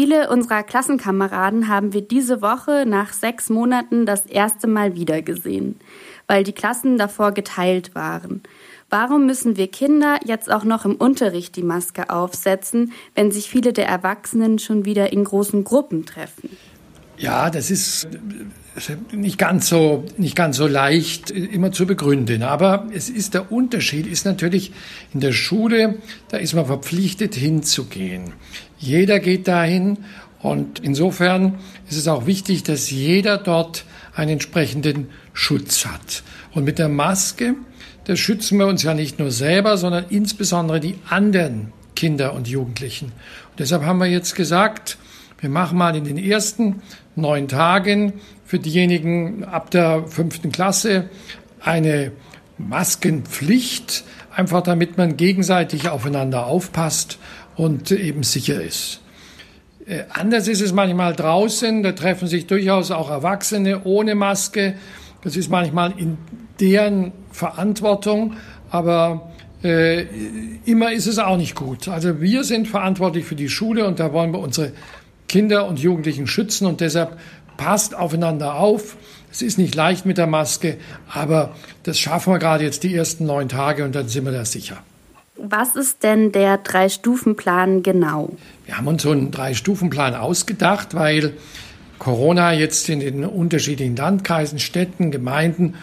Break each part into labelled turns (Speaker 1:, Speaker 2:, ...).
Speaker 1: Viele unserer Klassenkameraden haben wir diese Woche nach sechs Monaten das erste Mal wiedergesehen, weil die Klassen davor geteilt waren. Warum müssen wir Kinder jetzt auch noch im Unterricht die Maske aufsetzen, wenn sich viele der Erwachsenen schon wieder in großen Gruppen treffen?
Speaker 2: Ja, das ist nicht ganz so, nicht ganz so leicht immer zu begründen. Aber es ist der Unterschied ist natürlich in der Schule, da ist man verpflichtet hinzugehen. Jeder geht dahin und insofern ist es auch wichtig, dass jeder dort einen entsprechenden Schutz hat. Und mit der Maske, da schützen wir uns ja nicht nur selber, sondern insbesondere die anderen Kinder und Jugendlichen. Und deshalb haben wir jetzt gesagt, wir machen mal in den ersten neun Tagen für diejenigen ab der fünften Klasse eine Maskenpflicht, einfach damit man gegenseitig aufeinander aufpasst und eben sicher ist. Äh, anders ist es manchmal draußen, da treffen sich durchaus auch Erwachsene ohne Maske. Das ist manchmal in deren Verantwortung, aber äh, immer ist es auch nicht gut. Also wir sind verantwortlich für die Schule und da wollen wir unsere Kinder und Jugendlichen schützen und deshalb passt aufeinander auf. Es ist nicht leicht mit der Maske, aber das schaffen wir gerade jetzt die ersten neun Tage und dann sind wir da sicher.
Speaker 1: Was ist denn der Drei-Stufen-Plan genau?
Speaker 2: Wir haben uns so einen Drei-Stufen-Plan ausgedacht, weil Corona jetzt in den unterschiedlichen Landkreisen, Städten, Gemeinden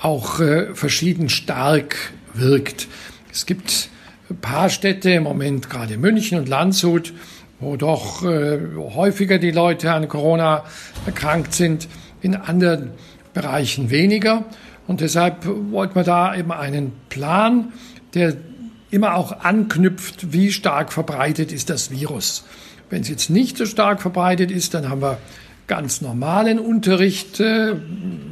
Speaker 2: auch äh, verschieden stark wirkt. Es gibt ein paar Städte, im Moment gerade München und Landshut, wo doch äh, häufiger die Leute an Corona erkrankt sind, in anderen Bereichen weniger. Und deshalb wollten wir da eben einen Plan, der immer auch anknüpft, wie stark verbreitet ist das Virus. Wenn es jetzt nicht so stark verbreitet ist, dann haben wir ganz normalen Unterricht, äh,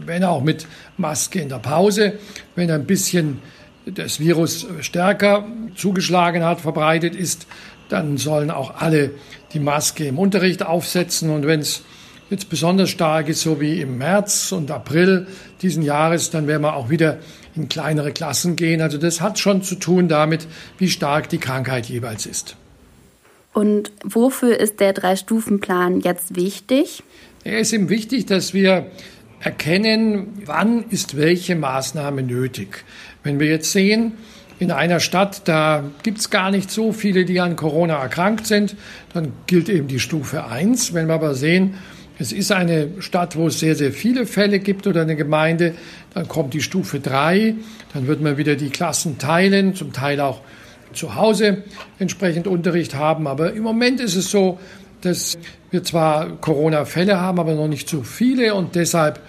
Speaker 2: wenn auch mit Maske in der Pause. Wenn ein bisschen das Virus stärker zugeschlagen hat, verbreitet ist, dann sollen auch alle die Maske im Unterricht aufsetzen. Und wenn es jetzt besonders stark ist, so wie im März und April diesen Jahres, dann werden wir auch wieder in kleinere Klassen gehen. Also das hat schon zu tun damit, wie stark die Krankheit jeweils ist.
Speaker 1: Und wofür ist der Drei-Stufen-Plan jetzt wichtig?
Speaker 2: Er ist ihm wichtig, dass wir erkennen, wann ist welche Maßnahme nötig. Wenn wir jetzt sehen, in einer Stadt, da gibt es gar nicht so viele, die an Corona erkrankt sind, dann gilt eben die Stufe 1. Wenn wir aber sehen, es ist eine Stadt, wo es sehr, sehr viele Fälle gibt oder eine Gemeinde, dann kommt die Stufe 3, dann wird man wieder die Klassen teilen, zum Teil auch zu Hause entsprechend Unterricht haben. Aber im Moment ist es so, dass wir zwar Corona-Fälle haben, aber noch nicht so viele und deshalb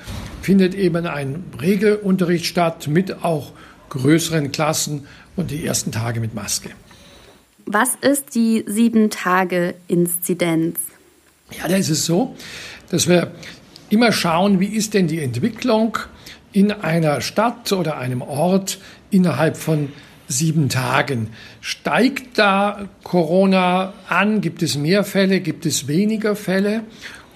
Speaker 2: findet eben ein Regelunterricht statt mit auch größeren Klassen und die ersten Tage mit Maske.
Speaker 1: Was ist die Sieben-Tage-Inzidenz?
Speaker 2: Ja, da ist es so, dass wir immer schauen, wie ist denn die Entwicklung in einer Stadt oder einem Ort innerhalb von sieben Tagen. Steigt da Corona an? Gibt es mehr Fälle? Gibt es weniger Fälle?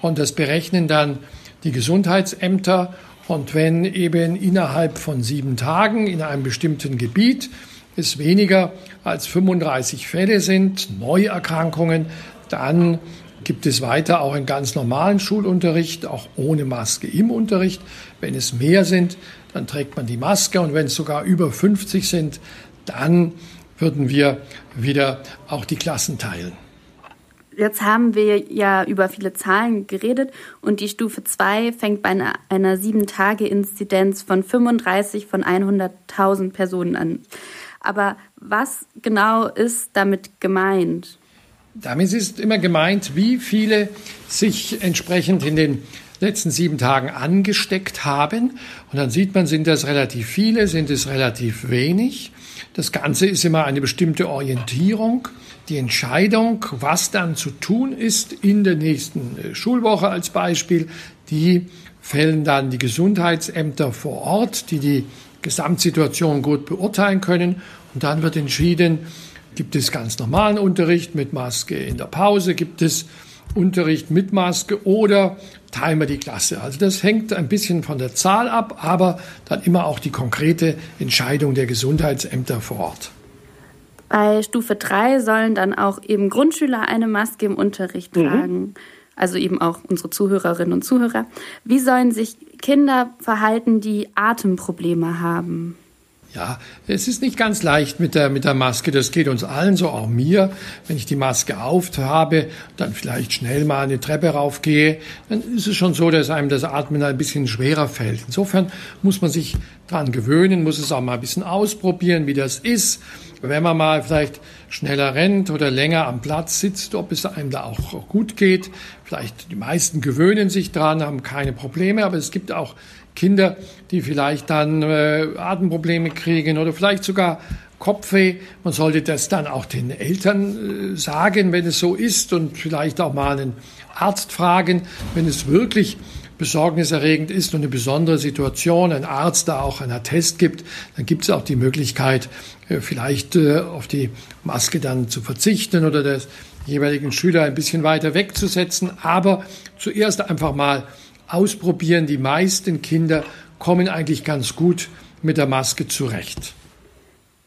Speaker 2: Und das berechnen dann die Gesundheitsämter und wenn eben innerhalb von sieben Tagen in einem bestimmten Gebiet es weniger als 35 Fälle sind, Neuerkrankungen, dann gibt es weiter auch einen ganz normalen Schulunterricht, auch ohne Maske im Unterricht. Wenn es mehr sind, dann trägt man die Maske und wenn es sogar über 50 sind, dann würden wir wieder auch die Klassen teilen.
Speaker 1: Jetzt haben wir ja über viele Zahlen geredet und die Stufe 2 fängt bei einer, einer 7-Tage-Inzidenz von 35 von 100.000 Personen an. Aber was genau ist damit gemeint?
Speaker 2: Damit ist immer gemeint, wie viele sich entsprechend in den letzten sieben Tagen angesteckt haben. Und dann sieht man, sind das relativ viele, sind es relativ wenig. Das Ganze ist immer eine bestimmte Orientierung. Die Entscheidung, was dann zu tun ist in der nächsten äh, Schulwoche als Beispiel, die fällen dann die Gesundheitsämter vor Ort, die die Gesamtsituation gut beurteilen können. Und dann wird entschieden, gibt es ganz normalen Unterricht mit Maske in der Pause, gibt es Unterricht mit Maske oder teilen wir die Klasse. Also das hängt ein bisschen von der Zahl ab, aber dann immer auch die konkrete Entscheidung der Gesundheitsämter vor Ort.
Speaker 1: Bei Stufe 3 sollen dann auch eben Grundschüler eine Maske im Unterricht mhm. tragen. Also eben auch unsere Zuhörerinnen und Zuhörer. Wie sollen sich Kinder verhalten, die Atemprobleme haben?
Speaker 2: Ja, es ist nicht ganz leicht mit der, mit der Maske. Das geht uns allen so, auch mir. Wenn ich die Maske aufhabe, dann vielleicht schnell mal eine Treppe raufgehe, dann ist es schon so, dass einem das Atmen ein bisschen schwerer fällt. Insofern muss man sich dran gewöhnen, muss es auch mal ein bisschen ausprobieren, wie das ist. Wenn man mal vielleicht schneller rennt oder länger am Platz sitzt, ob es einem da auch gut geht. Vielleicht die meisten gewöhnen sich dran, haben keine Probleme, aber es gibt auch Kinder, die vielleicht dann äh, Atemprobleme kriegen oder vielleicht sogar Kopfweh. Man sollte das dann auch den Eltern äh, sagen, wenn es so ist und vielleicht auch mal einen Arzt fragen, wenn es wirklich besorgniserregend ist und eine besondere Situation, ein Arzt da auch einen Attest gibt, dann gibt es auch die Möglichkeit, äh, vielleicht äh, auf die Maske dann zu verzichten oder des jeweiligen Schüler ein bisschen weiter wegzusetzen. Aber zuerst einfach mal ausprobieren. Die meisten Kinder kommen eigentlich ganz gut mit der Maske zurecht.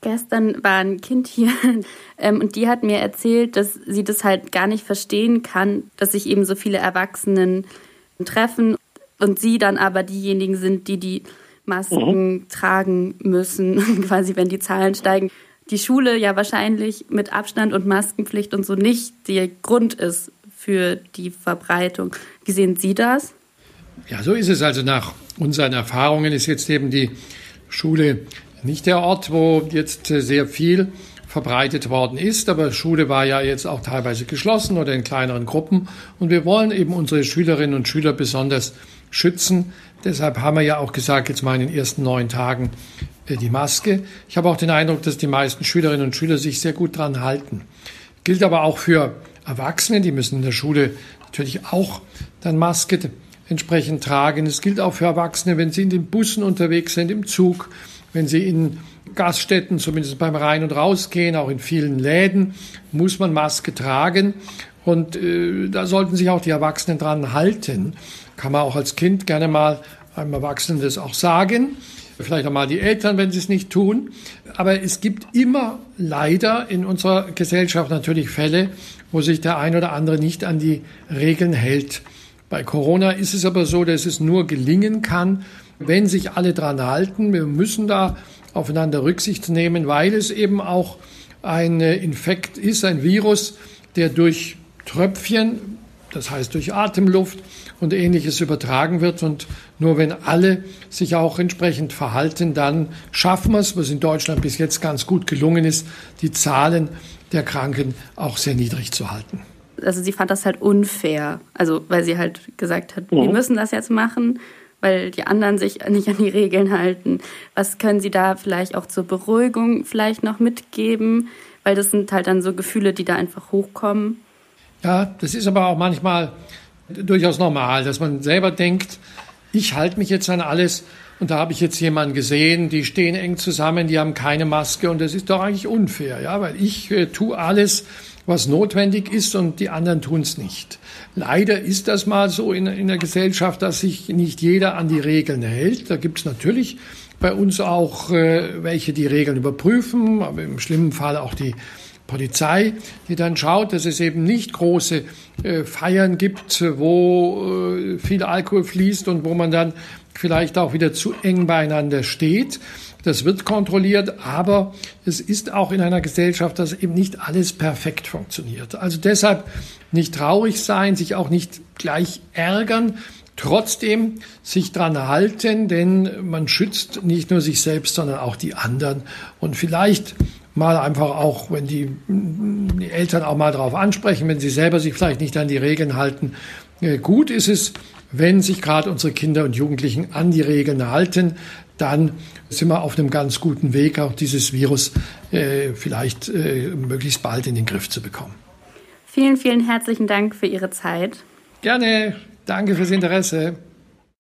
Speaker 1: Gestern war ein Kind hier ähm, und die hat mir erzählt, dass sie das halt gar nicht verstehen kann, dass sich eben so viele Erwachsenen treffen und sie dann aber diejenigen sind, die die Masken mhm. tragen müssen, quasi wenn die Zahlen steigen. Die Schule ja wahrscheinlich mit Abstand und Maskenpflicht und so nicht der Grund ist für die Verbreitung. Wie sehen Sie das?
Speaker 2: Ja, so ist es. Also nach unseren Erfahrungen ist jetzt eben die Schule nicht der Ort, wo jetzt sehr viel verbreitet worden ist. Aber Schule war ja jetzt auch teilweise geschlossen oder in kleineren Gruppen. Und wir wollen eben unsere Schülerinnen und Schüler besonders schützen. Deshalb haben wir ja auch gesagt, jetzt mal in den ersten neun Tagen äh, die Maske. Ich habe auch den Eindruck, dass die meisten Schülerinnen und Schüler sich sehr gut dran halten. Gilt aber auch für Erwachsene, die müssen in der Schule natürlich auch dann Maske entsprechend tragen. Es gilt auch für Erwachsene, wenn sie in den Bussen unterwegs sind, im Zug, wenn sie in Gaststätten, zumindest beim Rein- und Rausgehen, auch in vielen Läden, muss man Maske tragen. Und äh, da sollten sich auch die Erwachsenen dran halten. Kann man auch als Kind gerne mal einem Erwachsenen das auch sagen. Vielleicht auch mal die Eltern, wenn sie es nicht tun. Aber es gibt immer leider in unserer Gesellschaft natürlich Fälle, wo sich der ein oder andere nicht an die Regeln hält. Bei Corona ist es aber so, dass es nur gelingen kann, wenn sich alle dran halten. Wir müssen da aufeinander Rücksicht nehmen, weil es eben auch ein Infekt ist, ein Virus, der durch Tröpfchen, das heißt durch Atemluft und ähnliches übertragen wird. Und nur wenn alle sich auch entsprechend verhalten, dann schaffen wir es, was in Deutschland bis jetzt ganz gut gelungen ist, die Zahlen der Kranken auch sehr niedrig zu halten
Speaker 1: also sie fand das halt unfair. Also weil sie halt gesagt hat, ja. wir müssen das jetzt machen, weil die anderen sich nicht an die Regeln halten. Was können Sie da vielleicht auch zur Beruhigung vielleicht noch mitgeben? Weil das sind halt dann so Gefühle, die da einfach hochkommen.
Speaker 2: Ja, das ist aber auch manchmal durchaus normal, dass man selber denkt, ich halte mich jetzt an alles und da habe ich jetzt jemanden gesehen, die stehen eng zusammen, die haben keine Maske und das ist doch eigentlich unfair, ja, weil ich äh, tue alles, was notwendig ist und die anderen tun es nicht. Leider ist das mal so in, in der Gesellschaft, dass sich nicht jeder an die Regeln hält. Da gibt es natürlich bei uns auch äh, welche, die Regeln überprüfen, aber im schlimmen Fall auch die Polizei, die dann schaut, dass es eben nicht große äh, Feiern gibt, wo äh, viel Alkohol fließt und wo man dann vielleicht auch wieder zu eng beieinander steht. Das wird kontrolliert, aber es ist auch in einer Gesellschaft, dass eben nicht alles perfekt funktioniert. Also deshalb nicht traurig sein, sich auch nicht gleich ärgern, trotzdem sich dran halten, denn man schützt nicht nur sich selbst, sondern auch die anderen. Und vielleicht mal einfach auch, wenn die, die Eltern auch mal darauf ansprechen, wenn sie selber sich vielleicht nicht an die Regeln halten. Äh, gut ist es, wenn sich gerade unsere Kinder und Jugendlichen an die Regeln halten, dann sind wir auf einem ganz guten Weg, auch dieses Virus äh, vielleicht äh, möglichst bald in den Griff zu bekommen.
Speaker 1: Vielen, vielen herzlichen Dank für Ihre Zeit.
Speaker 2: Gerne. Danke fürs Interesse.